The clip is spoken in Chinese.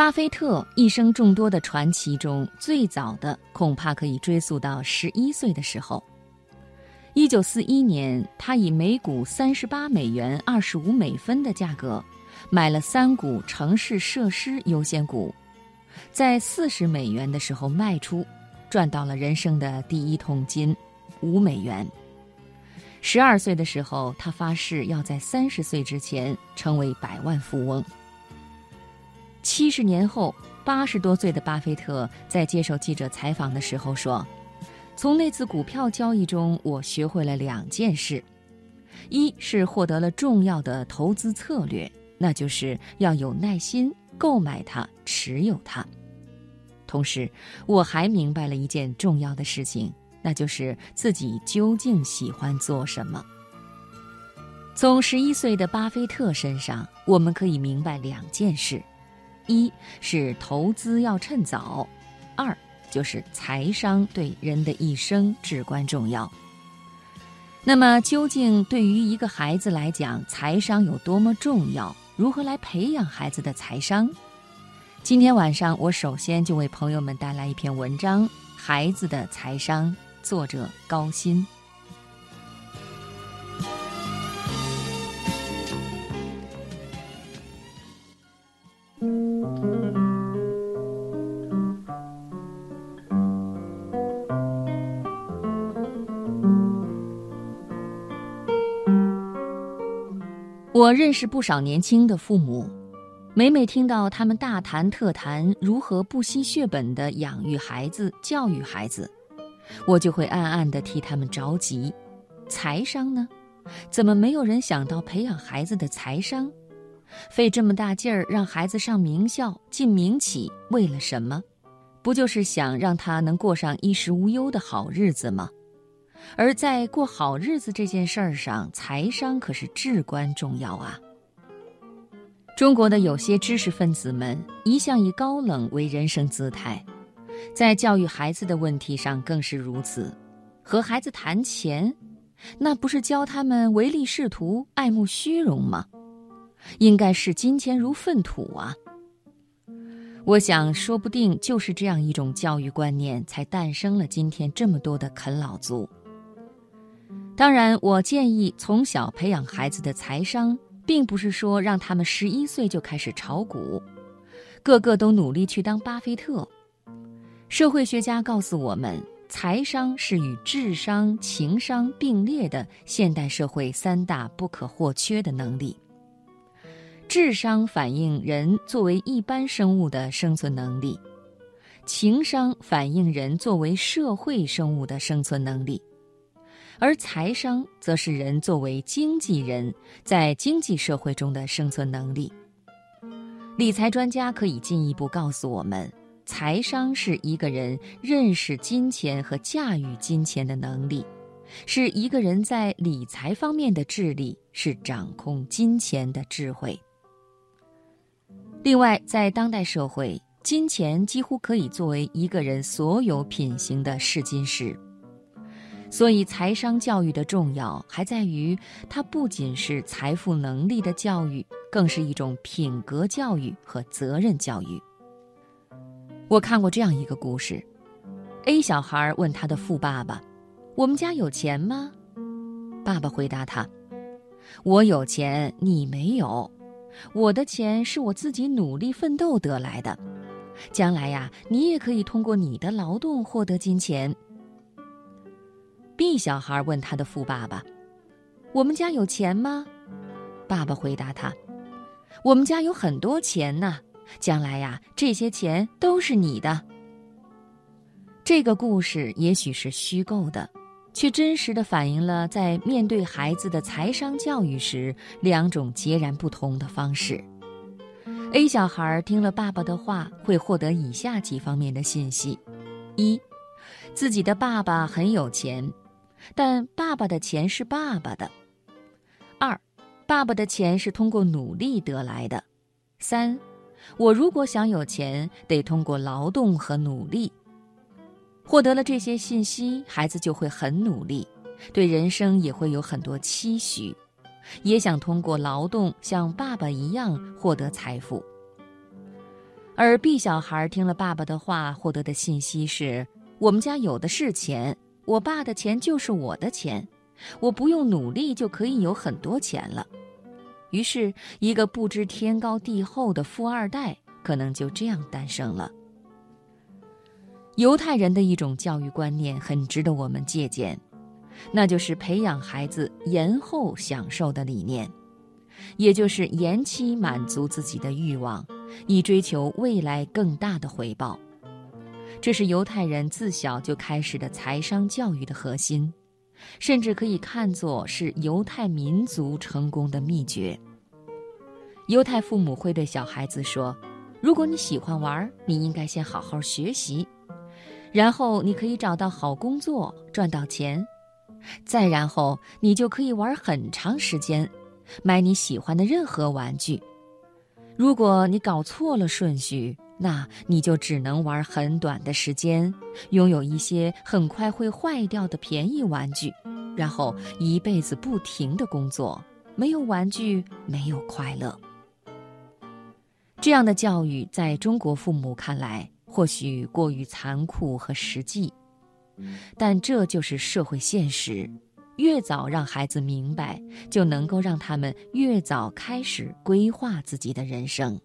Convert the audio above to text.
巴菲特一生众多的传奇中，最早的恐怕可以追溯到十一岁的时候。一九四一年，他以每股三十八美元二十五美分的价格，买了三股城市设施优先股，在四十美元的时候卖出，赚到了人生的第一桶金，五美元。十二岁的时候，他发誓要在三十岁之前成为百万富翁。七十年后，八十多岁的巴菲特在接受记者采访的时候说：“从那次股票交易中，我学会了两件事：一是获得了重要的投资策略，那就是要有耐心购买它、持有它；同时，我还明白了一件重要的事情，那就是自己究竟喜欢做什么。”从十一岁的巴菲特身上，我们可以明白两件事。一是投资要趁早，二就是财商对人的一生至关重要。那么，究竟对于一个孩子来讲，财商有多么重要？如何来培养孩子的财商？今天晚上，我首先就为朋友们带来一篇文章《孩子的财商》，作者高鑫。我认识不少年轻的父母，每每听到他们大谈特谈如何不惜血本的养育孩子、教育孩子，我就会暗暗的替他们着急。财商呢？怎么没有人想到培养孩子的财商？费这么大劲儿让孩子上名校、进名企，为了什么？不就是想让他能过上衣食无忧的好日子吗？而在过好日子这件事儿上，财商可是至关重要啊。中国的有些知识分子们一向以高冷为人生姿态，在教育孩子的问题上更是如此。和孩子谈钱，那不是教他们唯利是图、爱慕虚荣吗？应该视金钱如粪土啊。我想，说不定就是这样一种教育观念，才诞生了今天这么多的啃老族。当然，我建议从小培养孩子的财商，并不是说让他们十一岁就开始炒股，个个都努力去当巴菲特。社会学家告诉我们，财商是与智商、情商并列的现代社会三大不可或缺的能力。智商反映人作为一般生物的生存能力，情商反映人作为社会生物的生存能力。而财商则是人作为经纪人，在经济社会中的生存能力。理财专家可以进一步告诉我们，财商是一个人认识金钱和驾驭金钱的能力，是一个人在理财方面的智力，是掌控金钱的智慧。另外，在当代社会，金钱几乎可以作为一个人所有品行的试金石。所以，财商教育的重要还在于，它不仅是财富能力的教育，更是一种品格教育和责任教育。我看过这样一个故事：A 小孩问他的富爸爸：“我们家有钱吗？”爸爸回答他：“我有钱，你没有。我的钱是我自己努力奋斗得来的，将来呀，你也可以通过你的劳动获得金钱。” B 小孩问他的富爸爸：“我们家有钱吗？”爸爸回答他：“我们家有很多钱呢，将来呀，这些钱都是你的。”这个故事也许是虚构的，却真实的反映了在面对孩子的财商教育时两种截然不同的方式。A 小孩听了爸爸的话，会获得以下几方面的信息：一，自己的爸爸很有钱。但爸爸的钱是爸爸的。二，爸爸的钱是通过努力得来的。三，我如果想有钱，得通过劳动和努力。获得了这些信息，孩子就会很努力，对人生也会有很多期许，也想通过劳动像爸爸一样获得财富。而 B 小孩听了爸爸的话，获得的信息是：我们家有的是钱，我爸的钱就是我的钱，我不用努力就可以有很多钱了。于是，一个不知天高地厚的富二代可能就这样诞生了。犹太人的一种教育观念很值得我们借鉴，那就是培养孩子延后享受的理念，也就是延期满足自己的欲望，以追求未来更大的回报。这是犹太人自小就开始的财商教育的核心。甚至可以看作是犹太民族成功的秘诀。犹太父母会对小孩子说：“如果你喜欢玩，你应该先好好学习，然后你可以找到好工作，赚到钱，再然后你就可以玩很长时间，买你喜欢的任何玩具。如果你搞错了顺序，那你就只能玩很短的时间，拥有一些很快会坏掉的便宜玩具，然后一辈子不停的工作，没有玩具，没有快乐。这样的教育在中国父母看来或许过于残酷和实际，但这就是社会现实。越早让孩子明白，就能够让他们越早开始规划自己的人生。